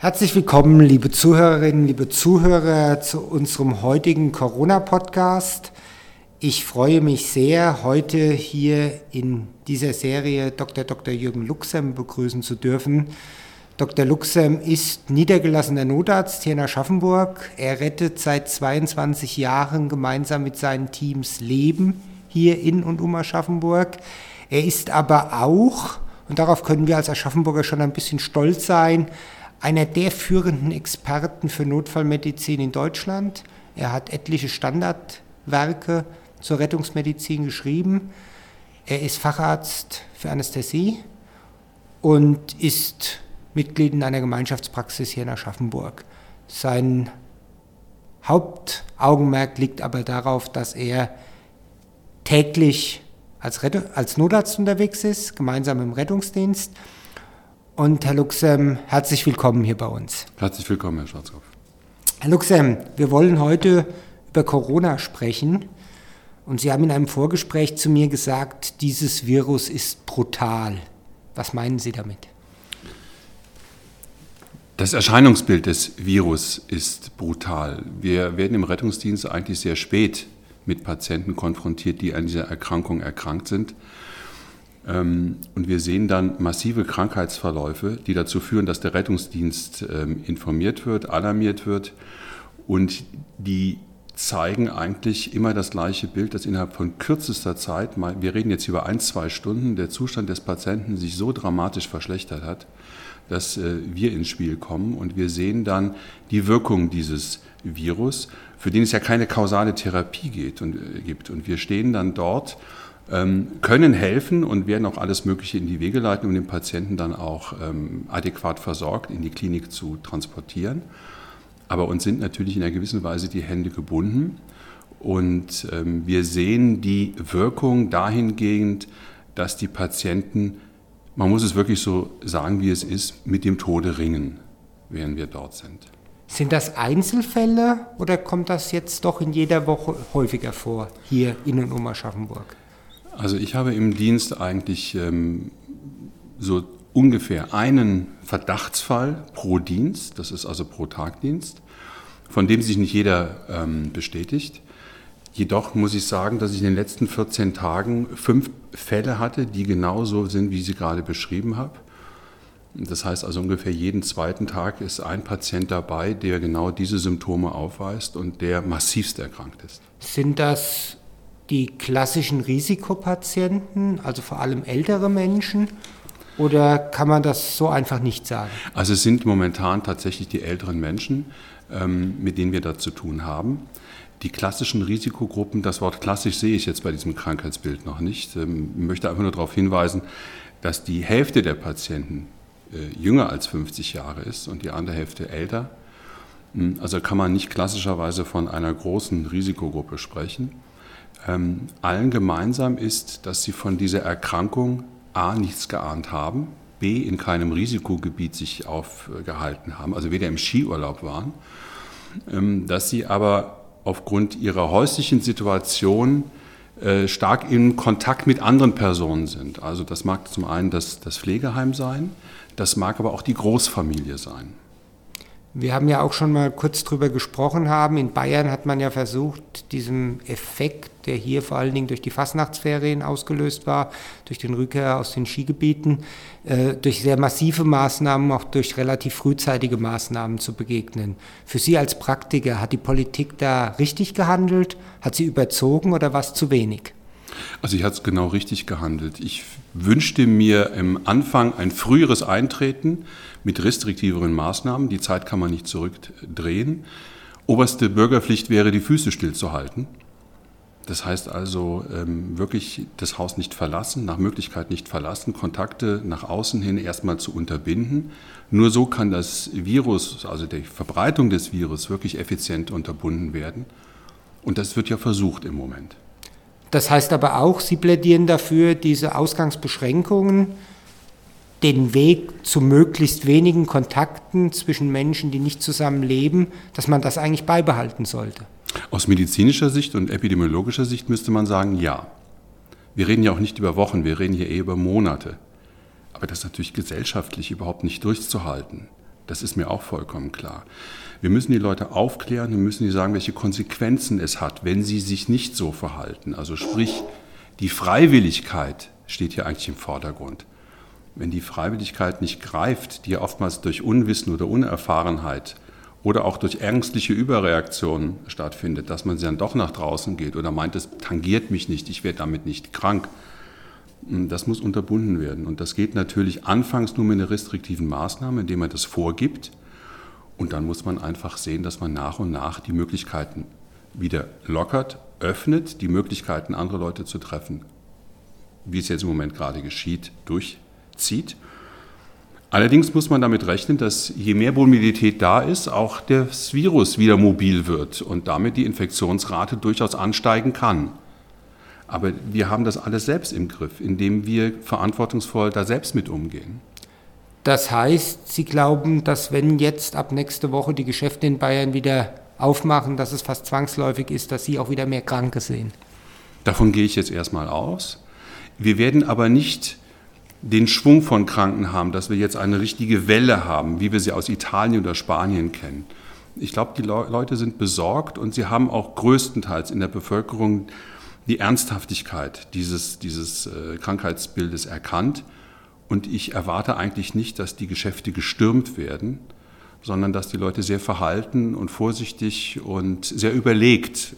Herzlich willkommen, liebe Zuhörerinnen, liebe Zuhörer, zu unserem heutigen Corona-Podcast. Ich freue mich sehr, heute hier in dieser Serie Dr. Dr. Jürgen Luxem begrüßen zu dürfen. Dr. Luxem ist niedergelassener Notarzt hier in Aschaffenburg. Er rettet seit 22 Jahren gemeinsam mit seinen Teams Leben hier in und um Aschaffenburg. Er ist aber auch, und darauf können wir als Aschaffenburger schon ein bisschen stolz sein, einer der führenden Experten für Notfallmedizin in Deutschland. Er hat etliche Standardwerke zur Rettungsmedizin geschrieben. Er ist Facharzt für Anästhesie und ist Mitglied in einer Gemeinschaftspraxis hier in Aschaffenburg. Sein Hauptaugenmerk liegt aber darauf, dass er täglich als, als Notarzt unterwegs ist, gemeinsam im Rettungsdienst. Und Herr Luxem, herzlich willkommen hier bei uns. Herzlich willkommen, Herr Schwarzkopf. Herr Luxem, wir wollen heute über Corona sprechen. Und Sie haben in einem Vorgespräch zu mir gesagt, dieses Virus ist brutal. Was meinen Sie damit? Das Erscheinungsbild des Virus ist brutal. Wir werden im Rettungsdienst eigentlich sehr spät mit Patienten konfrontiert, die an dieser Erkrankung erkrankt sind. Ähm, und wir sehen dann massive Krankheitsverläufe, die dazu führen, dass der Rettungsdienst ähm, informiert wird, alarmiert wird und die zeigen eigentlich immer das gleiche Bild, dass innerhalb von kürzester Zeit, wir reden jetzt über ein, zwei Stunden, der Zustand des Patienten sich so dramatisch verschlechtert hat, dass äh, wir ins Spiel kommen und wir sehen dann die Wirkung dieses Virus, für den es ja keine kausale Therapie geht und, äh, gibt. Und wir stehen dann dort, können helfen und werden auch alles Mögliche in die Wege leiten, um den Patienten dann auch ähm, adäquat versorgt in die Klinik zu transportieren. Aber uns sind natürlich in einer gewissen Weise die Hände gebunden. Und ähm, wir sehen die Wirkung dahingehend, dass die Patienten man muss es wirklich so sagen, wie es ist, mit dem Tode ringen, während wir dort sind. Sind das Einzelfälle oder kommt das jetzt doch in jeder Woche häufiger vor, hier in und um Aschaffenburg? Also ich habe im Dienst eigentlich ähm, so ungefähr einen Verdachtsfall pro Dienst, das ist also pro Tagdienst, von dem sich nicht jeder ähm, bestätigt. Jedoch muss ich sagen, dass ich in den letzten 14 Tagen fünf Fälle hatte, die genauso sind, wie ich sie gerade beschrieben habe. Das heißt also ungefähr jeden zweiten Tag ist ein Patient dabei, der genau diese Symptome aufweist und der massivst erkrankt ist. Sind das die klassischen Risikopatienten, also vor allem ältere Menschen? Oder kann man das so einfach nicht sagen? Also es sind momentan tatsächlich die älteren Menschen, ähm, mit denen wir da zu tun haben. Die klassischen Risikogruppen, das Wort klassisch sehe ich jetzt bei diesem Krankheitsbild noch nicht. Ich ähm, möchte einfach nur darauf hinweisen, dass die Hälfte der Patienten äh, jünger als 50 Jahre ist und die andere Hälfte älter. Hm, also kann man nicht klassischerweise von einer großen Risikogruppe sprechen. Ähm, allen gemeinsam ist, dass sie von dieser Erkrankung A nichts geahnt haben, B in keinem Risikogebiet sich aufgehalten haben, also weder im Skiurlaub waren, ähm, dass sie aber aufgrund ihrer häuslichen Situation äh, stark in Kontakt mit anderen Personen sind. Also das mag zum einen das, das Pflegeheim sein, das mag aber auch die Großfamilie sein. Wir haben ja auch schon mal kurz drüber gesprochen haben. In Bayern hat man ja versucht, diesem Effekt, der hier vor allen Dingen durch die Fastnachtsferien ausgelöst war, durch den Rückkehr aus den Skigebieten, äh, durch sehr massive Maßnahmen, auch durch relativ frühzeitige Maßnahmen zu begegnen. Für Sie als Praktiker, hat die Politik da richtig gehandelt? Hat sie überzogen oder war es zu wenig? Also ich es genau richtig gehandelt. Ich wünschte mir im Anfang ein früheres Eintreten mit restriktiveren Maßnahmen. Die Zeit kann man nicht zurückdrehen. Oberste Bürgerpflicht wäre, die Füße stillzuhalten. Das heißt also ähm, wirklich das Haus nicht verlassen, nach Möglichkeit nicht verlassen, Kontakte nach außen hin erstmal zu unterbinden. Nur so kann das Virus, also die Verbreitung des Virus, wirklich effizient unterbunden werden. Und das wird ja versucht im Moment. Das heißt aber auch, Sie plädieren dafür, diese Ausgangsbeschränkungen, den Weg zu möglichst wenigen Kontakten zwischen Menschen, die nicht zusammen leben, dass man das eigentlich beibehalten sollte. Aus medizinischer Sicht und epidemiologischer Sicht müsste man sagen, ja. Wir reden ja auch nicht über Wochen, wir reden hier eher über Monate. Aber das ist natürlich gesellschaftlich überhaupt nicht durchzuhalten. Das ist mir auch vollkommen klar. Wir müssen die Leute aufklären, wir müssen ihnen sagen, welche Konsequenzen es hat, wenn sie sich nicht so verhalten. Also sprich, die Freiwilligkeit steht hier eigentlich im Vordergrund. Wenn die Freiwilligkeit nicht greift, die oftmals durch Unwissen oder Unerfahrenheit oder auch durch ängstliche Überreaktionen stattfindet, dass man dann doch nach draußen geht oder meint, es tangiert mich nicht, ich werde damit nicht krank, hm, das muss unterbunden werden. Und das geht natürlich anfangs nur mit einer restriktiven Maßnahme, indem man das vorgibt. Und dann muss man einfach sehen, dass man nach und nach die Möglichkeiten wieder lockert, öffnet, die Möglichkeiten, andere Leute zu treffen, wie es jetzt im Moment gerade geschieht, durchzieht. Allerdings muss man damit rechnen, dass je mehr Mobilität da ist, auch das Virus wieder mobil wird und damit die Infektionsrate durchaus ansteigen kann. Aber wir haben das alles selbst im Griff, indem wir verantwortungsvoll da selbst mit umgehen. Das heißt, Sie glauben, dass wenn jetzt ab nächste Woche die Geschäfte in Bayern wieder aufmachen, dass es fast zwangsläufig ist, dass Sie auch wieder mehr Kranke sehen? Davon gehe ich jetzt erstmal aus. Wir werden aber nicht den Schwung von Kranken haben, dass wir jetzt eine richtige Welle haben, wie wir sie aus Italien oder Spanien kennen. Ich glaube, die Leute sind besorgt und sie haben auch größtenteils in der Bevölkerung die Ernsthaftigkeit dieses, dieses äh, Krankheitsbildes erkannt. Und ich erwarte eigentlich nicht, dass die Geschäfte gestürmt werden, sondern dass die Leute sehr verhalten und vorsichtig und sehr überlegt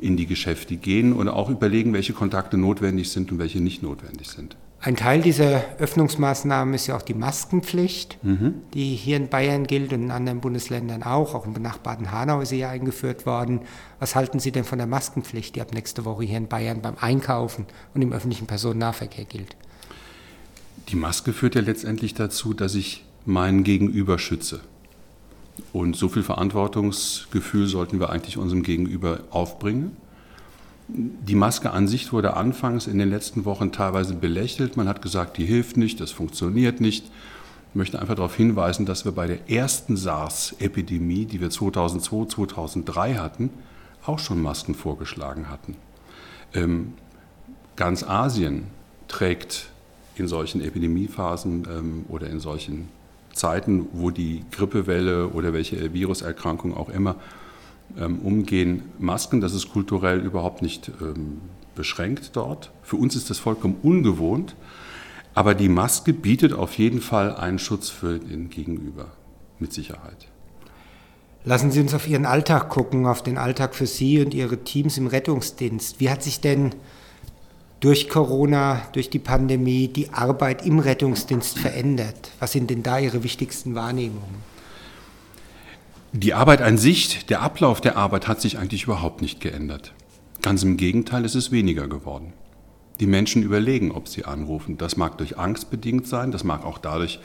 in die Geschäfte gehen und auch überlegen, welche Kontakte notwendig sind und welche nicht notwendig sind. Ein Teil dieser Öffnungsmaßnahmen ist ja auch die Maskenpflicht, mhm. die hier in Bayern gilt und in anderen Bundesländern auch. Auch im benachbarten Hanau ist sie ja eingeführt worden. Was halten Sie denn von der Maskenpflicht, die ab nächste Woche hier in Bayern beim Einkaufen und im öffentlichen Personennahverkehr gilt? Die Maske führt ja letztendlich dazu, dass ich meinen Gegenüber schütze. Und so viel Verantwortungsgefühl sollten wir eigentlich unserem Gegenüber aufbringen. Die Maske an sich wurde anfangs in den letzten Wochen teilweise belächelt. Man hat gesagt, die hilft nicht, das funktioniert nicht. Ich möchte einfach darauf hinweisen, dass wir bei der ersten SARS-Epidemie, die wir 2002, 2003 hatten, auch schon Masken vorgeschlagen hatten. Ähm, ganz Asien trägt in solchen Epidemiephasen ähm, oder in solchen Zeiten, wo die Grippewelle oder welche Viruserkrankung auch immer ähm, umgehen Masken. Das ist kulturell überhaupt nicht ähm, beschränkt dort. Für uns ist das vollkommen ungewohnt. Aber die Maske bietet auf jeden Fall einen Schutz für den Gegenüber, mit Sicherheit. Lassen Sie uns auf Ihren Alltag gucken, auf den Alltag für Sie und Ihre Teams im Rettungsdienst. Wie hat sich denn durch Corona, durch die Pandemie die Arbeit im Rettungsdienst verändert? Was sind denn da Ihre wichtigsten Wahrnehmungen? Die Arbeit an sich, der Ablauf der Arbeit hat sich eigentlich überhaupt nicht geändert. Ganz im Gegenteil, es ist weniger geworden. Die Menschen überlegen, ob sie anrufen. Das mag durch Angst bedingt sein, das mag auch dadurch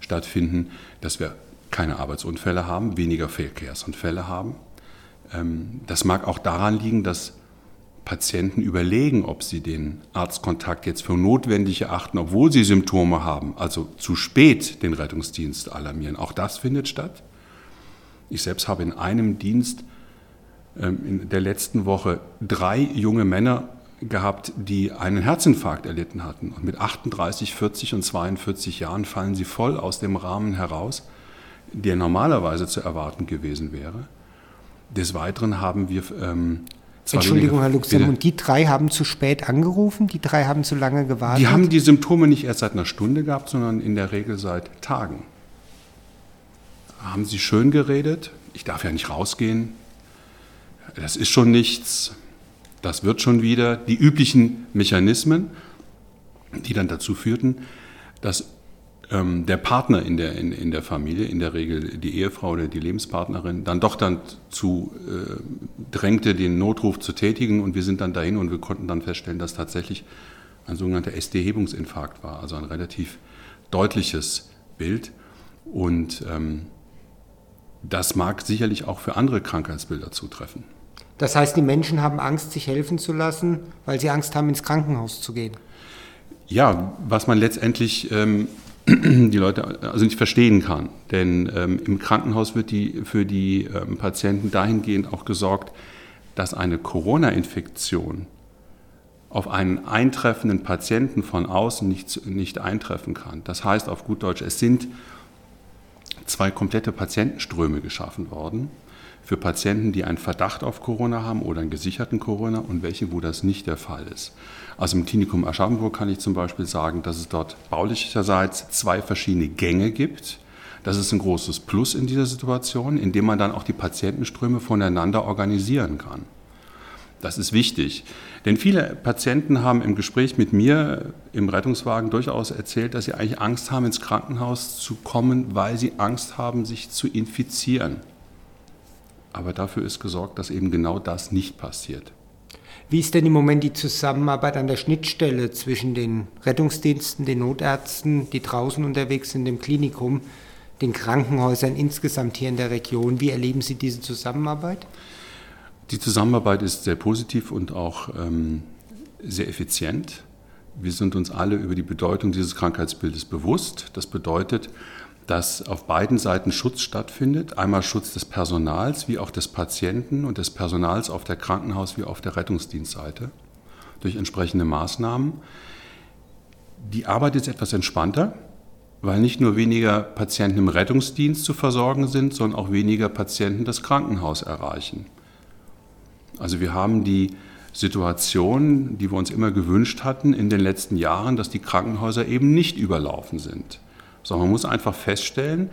stattfinden, dass wir keine Arbeitsunfälle haben, weniger Verkehrsunfälle haben. Ähm, das mag auch daran liegen, dass Patienten überlegen, ob sie den Arztkontakt jetzt für notwendig erachten, obwohl sie Symptome haben, also zu spät den Rettungsdienst alarmieren. Auch das findet statt. Ich selbst habe in einem Dienst ähm, in der letzten Woche drei junge Männer gehabt, die einen Herzinfarkt erlitten hatten. Und mit 38, 40 und 42 Jahren fallen sie voll aus dem Rahmen heraus, der normalerweise zu erwarten gewesen wäre. Des Weiteren haben wir. Entschuldigung, Herr Luxem, und die drei haben zu spät angerufen? Die drei haben zu lange gewartet? Die haben die Symptome nicht erst seit einer Stunde gehabt, sondern in der Regel seit Tagen. Haben Sie schön geredet, ich darf ja nicht rausgehen, das ist schon nichts, das wird schon wieder, die üblichen Mechanismen, die dann dazu führten, dass ähm, der Partner in der, in, in, der Familie, in der Regel die Ehefrau oder die Lebenspartnerin, dann doch dann zu äh, drängte, den Notruf zu tätigen und wir sind dann dahin und wir konnten dann feststellen, dass tatsächlich ein sogenannter SD-Hebungsinfarkt war, also ein relativ deutliches Bild und ähm, das mag sicherlich auch für andere Krankheitsbilder zutreffen. Das heißt, die Menschen haben Angst, sich helfen zu lassen, weil sie Angst haben, ins Krankenhaus zu gehen. Ja, was man letztendlich ähm, die Leute also nicht verstehen kann. Denn ähm, im Krankenhaus wird die, für die ähm, Patienten dahingehend auch gesorgt, dass eine Corona-Infektion auf einen eintreffenden Patienten von außen nicht, nicht eintreffen kann. Das heißt auf gut Deutsch, es sind zwei komplette Patientenströme geschaffen worden. Für Patienten, die einen Verdacht auf Corona haben oder einen gesicherten Corona und welche, wo das nicht der Fall ist. Also im Klinikum Aschaffenburg kann ich zum Beispiel sagen, dass es dort baulicherseits zwei verschiedene Gänge gibt. Das ist ein großes Plus in dieser Situation, indem man dann auch die Patientenströme voneinander organisieren kann. Das ist wichtig. Denn viele Patienten haben im Gespräch mit mir im Rettungswagen durchaus erzählt, dass sie eigentlich Angst haben, ins Krankenhaus zu kommen, weil sie Angst haben, sich zu infizieren. Aber dafür ist gesorgt, dass eben genau das nicht passiert. Wie ist denn im Moment die Zusammenarbeit an der Schnittstelle zwischen den Rettungsdiensten, den Notärzten, die draußen unterwegs sind im Klinikum, den Krankenhäusern insgesamt hier in der Region? Wie erleben Sie diese Zusammenarbeit? Die Zusammenarbeit ist sehr positiv und auch ähm, sehr effizient. Wir sind uns alle über die Bedeutung dieses Krankheitsbildes bewusst. Das bedeutet, dass auf beiden Seiten Schutz stattfindet. Einmal Schutz des Personals wie auch des Patienten und des Personals auf der Krankenhaus- wie auf der Rettungsdienstseite durch entsprechende Maßnahmen. Die Arbeit ist etwas entspannter, weil nicht nur weniger Patienten im Rettungsdienst zu versorgen sind, sondern auch weniger Patienten das Krankenhaus erreichen. Also wir haben die Situation, die wir uns immer gewünscht hatten in den letzten Jahren, dass die Krankenhäuser eben nicht überlaufen sind. Sondern man muss einfach feststellen,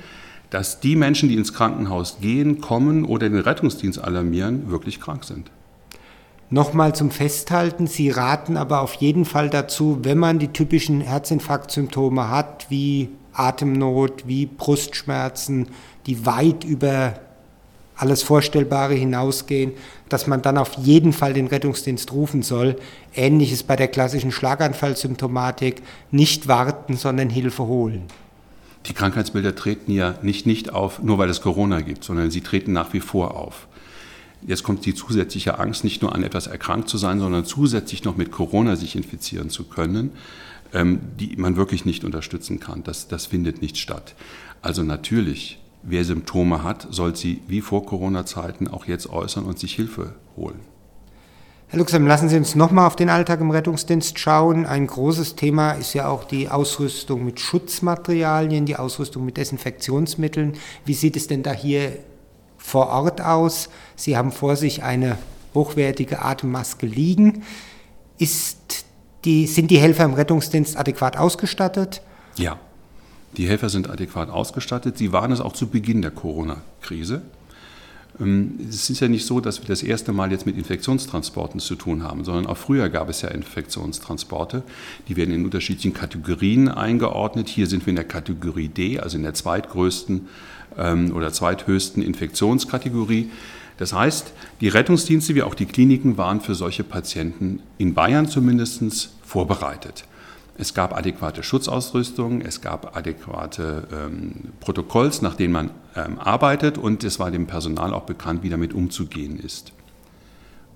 dass die Menschen, die ins Krankenhaus gehen, kommen oder den Rettungsdienst alarmieren, wirklich krank sind. Nochmal zum Festhalten, Sie raten aber auf jeden Fall dazu, wenn man die typischen Herzinfarktsymptome hat, wie Atemnot, wie Brustschmerzen, die weit über alles Vorstellbare hinausgehen, dass man dann auf jeden Fall den Rettungsdienst rufen soll. Ähnliches bei der klassischen Schlaganfallsymptomatik. Nicht warten, sondern Hilfe holen. Die Krankheitsbilder treten ja nicht, nicht auf, nur weil es Corona gibt, sondern sie treten nach wie vor auf. Jetzt kommt die zusätzliche Angst, nicht nur an etwas erkrankt zu sein, sondern zusätzlich noch mit Corona sich infizieren zu können, ähm, die man wirklich nicht unterstützen kann. Das, das findet nicht statt. Also natürlich wer Symptome hat, soll sie wie vor Corona-Zeiten auch jetzt äußern und sich Hilfe holen. Herr Luxem, lassen Sie uns nochmal auf den Alltag im Rettungsdienst schauen. Ein großes Thema ist ja auch die Ausrüstung mit Schutzmaterialien, die Ausrüstung mit Desinfektionsmitteln. Wie sieht es denn da hier vor Ort aus? Sie haben vor sich eine hochwertige Atemmaske liegen. Ist die, sind die Helfer im Rettungsdienst adäquat ausgestattet? Ja. Die Helfer sind adäquat ausgestattet. Sie waren es auch zu Beginn der Corona-Krise. Ähm, es ist ja nicht so, dass wir das erste Mal jetzt mit Infektionstransporten zu tun haben, sondern auch früher gab es ja Infektionstransporte. Die werden in unterschiedlichen Kategorien eingeordnet. Hier sind wir in der Kategorie D, also in der zweitgrößten ähm, oder zweithöchsten Infektionskategorie. Das heißt, die Rettungsdienste wie auch die Kliniken waren für solche Patienten in Bayern zumindest vorbereitet. Es gab adäquate Schutzausrüstung, es gab adäquate ähm, Protokolls, nach denen man arbeitet und es war dem Personal auch bekannt, wie damit umzugehen ist.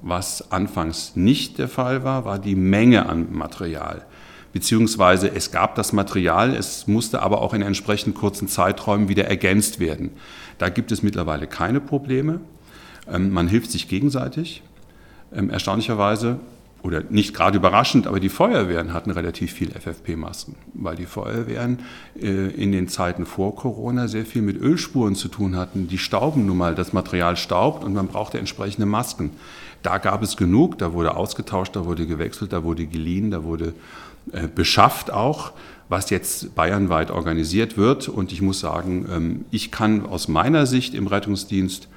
Was anfangs nicht der Fall war, war die Menge an Material. Beziehungsweise es gab das Material, es musste aber auch in entsprechend kurzen Zeiträumen wieder ergänzt werden. Da gibt es mittlerweile keine Probleme. Ähm, man hilft sich gegenseitig. Ähm, erstaunlicherweise oder nicht gerade überraschend, aber die Feuerwehren hatten relativ viel FFP-Masken, weil die Feuerwehren äh, in den Zeiten vor Corona sehr viel mit Ölspuren zu tun hatten. Die stauben nun mal, das Material staubt und man brauchte entsprechende Masken. Da gab es genug, da wurde ausgetauscht, da wurde gewechselt, da wurde geliehen, da wurde äh, beschafft auch, was jetzt bayernweit organisiert wird. Und ich muss sagen, ähm, ich kann aus meiner Sicht im Rettungsdienst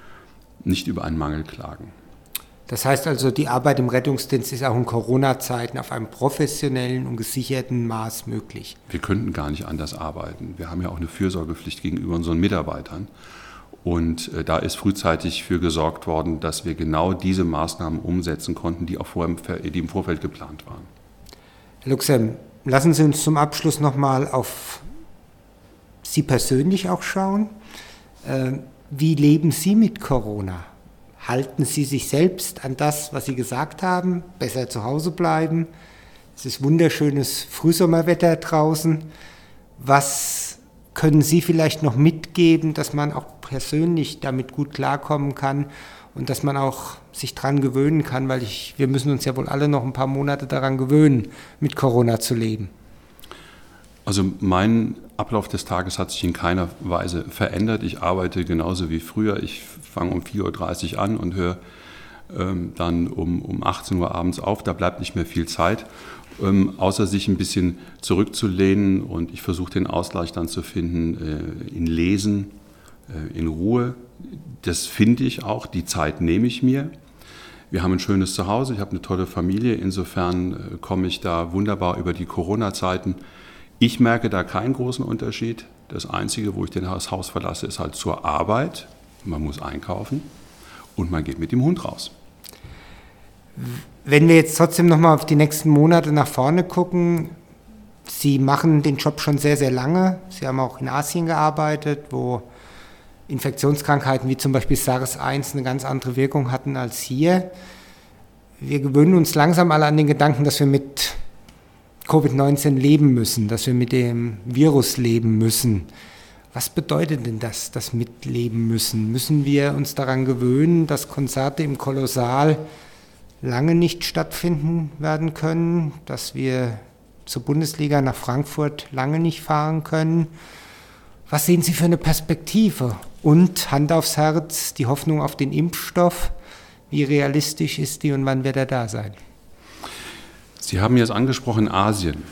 nicht über einen Mangel klagen. Das heißt also, die Arbeit im Rettungsdienst ist auch in Corona-Zeiten auf einem professionellen und gesicherten Maß möglich. Wir könnten gar nicht anders arbeiten. Wir haben ja auch eine Fürsorgepflicht gegenüber unseren Mitarbeitern. Und äh, da ist frühzeitig für gesorgt worden, dass wir genau diese Maßnahmen umsetzen konnten, die, auch vor im, die im Vorfeld geplant waren. Herr Luxem, lassen Sie uns zum Abschluss nochmal auf Sie persönlich auch schauen. Äh, wie leben Sie mit Corona? Halten Sie sich selbst an das, was Sie gesagt haben, besser zu Hause bleiben. Es ist wunderschönes Frühsommerwetter draußen. Was können Sie vielleicht noch mitgeben, dass man auch persönlich damit gut klarkommen kann und dass man auch sich daran gewöhnen kann, weil ich, wir müssen uns ja wohl alle noch ein paar Monate daran gewöhnen, mit Corona zu leben. Also mein Ablauf des Tages hat sich in keiner Weise verändert. Ich arbeite genauso wie früher. Ich fange um 4.30 Uhr an und höre ähm, dann um, um 18 Uhr abends auf. Da bleibt nicht mehr viel Zeit, ähm, außer sich ein bisschen zurückzulehnen. Und ich versuche den Ausgleich dann zu finden äh, in Lesen, äh, in Ruhe. Das finde ich auch. Die Zeit nehme ich mir. Wir haben ein schönes Zuhause, ich habe eine tolle Familie, insofern äh, komme ich da wunderbar über die Corona-Zeiten. Ich merke da keinen großen Unterschied. Das Einzige, wo ich das Haus verlasse, ist halt zur Arbeit. Man muss einkaufen und man geht mit dem Hund raus. Wenn wir jetzt trotzdem nochmal auf die nächsten Monate nach vorne gucken, Sie machen den Job schon sehr, sehr lange. Sie haben auch in Asien gearbeitet, wo Infektionskrankheiten wie zum Beispiel SARS-1 eine ganz andere Wirkung hatten als hier. Wir gewöhnen uns langsam alle an den Gedanken, dass wir mit Covid-19 leben müssen, dass wir mit dem Virus leben müssen. Was bedeutet denn das, das Mitleben müssen? Müssen wir uns daran gewöhnen, dass Konzerte im Kolossal lange nicht stattfinden werden können, dass wir zur Bundesliga nach Frankfurt lange nicht fahren können? Was sehen Sie für eine Perspektive? Und Hand aufs Herz, die Hoffnung auf den Impfstoff. Wie realistisch ist die und wann wird er da sein? Sie haben jetzt angesprochen Asien.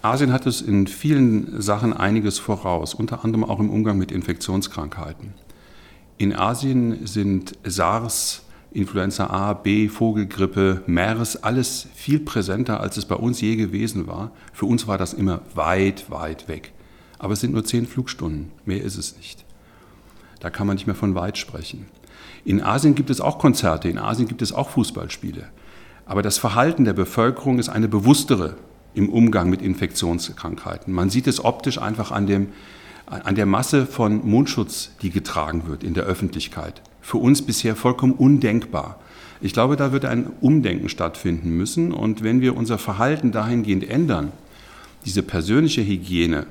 Asien hat es in vielen Sachen einiges voraus, unter anderem auch im Umgang mit Infektionskrankheiten. In Asien sind SARS, Influenza A, B, Vogelgrippe, MERS, alles viel präsenter, als es bei uns je gewesen war. Für uns war das immer weit, weit weg. Aber es sind nur zehn Flugstunden, mehr ist es nicht. Da kann man nicht mehr von weit sprechen. In Asien gibt es auch Konzerte, in Asien gibt es auch Fußballspiele. Aber das Verhalten der Bevölkerung ist eine bewusstere im Umgang mit Infektionskrankheiten. Man sieht es optisch einfach an, dem, an der Masse von Mundschutz, die getragen wird in der Öffentlichkeit. Für uns bisher vollkommen undenkbar. Ich glaube, da wird ein Umdenken stattfinden müssen. Und wenn wir unser Verhalten dahingehend ändern, diese persönliche Hygiene,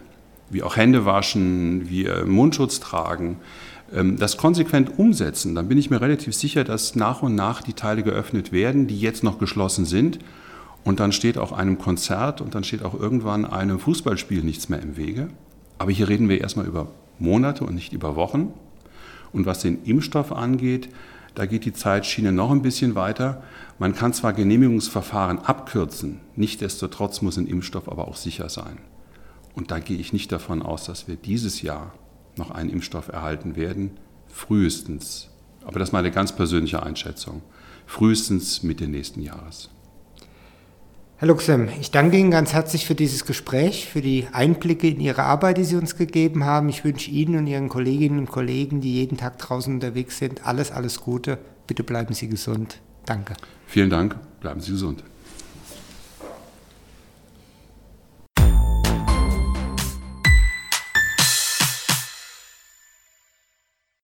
wie auch Hände waschen, wie Mundschutz tragen, das konsequent umsetzen, dann bin ich mir relativ sicher, dass nach und nach die Teile geöffnet werden, die jetzt noch geschlossen sind und dann steht auch einem Konzert und dann steht auch irgendwann einem Fußballspiel nichts mehr im Wege. Aber hier reden wir erstmal über Monate und nicht über Wochen. Und was den Impfstoff angeht, da geht die Zeitschiene noch ein bisschen weiter. Man kann zwar Genehmigungsverfahren abkürzen, nichtdestotrotz muss ein Impfstoff aber auch sicher sein. Und da gehe ich nicht davon aus, dass wir dieses Jahr noch einen Impfstoff erhalten werden. Frühestens, aber das ist meine ganz persönliche Einschätzung, frühestens Mitte nächsten Jahres. Herr Luxem, ich danke Ihnen ganz herzlich für dieses Gespräch, für die Einblicke in Ihre Arbeit, die Sie uns gegeben haben. Ich wünsche Ihnen und Ihren Kolleginnen und Kollegen, die jeden Tag draußen unterwegs sind, alles, alles Gute. Bitte bleiben Sie gesund. Danke. Vielen Dank. Bleiben Sie gesund.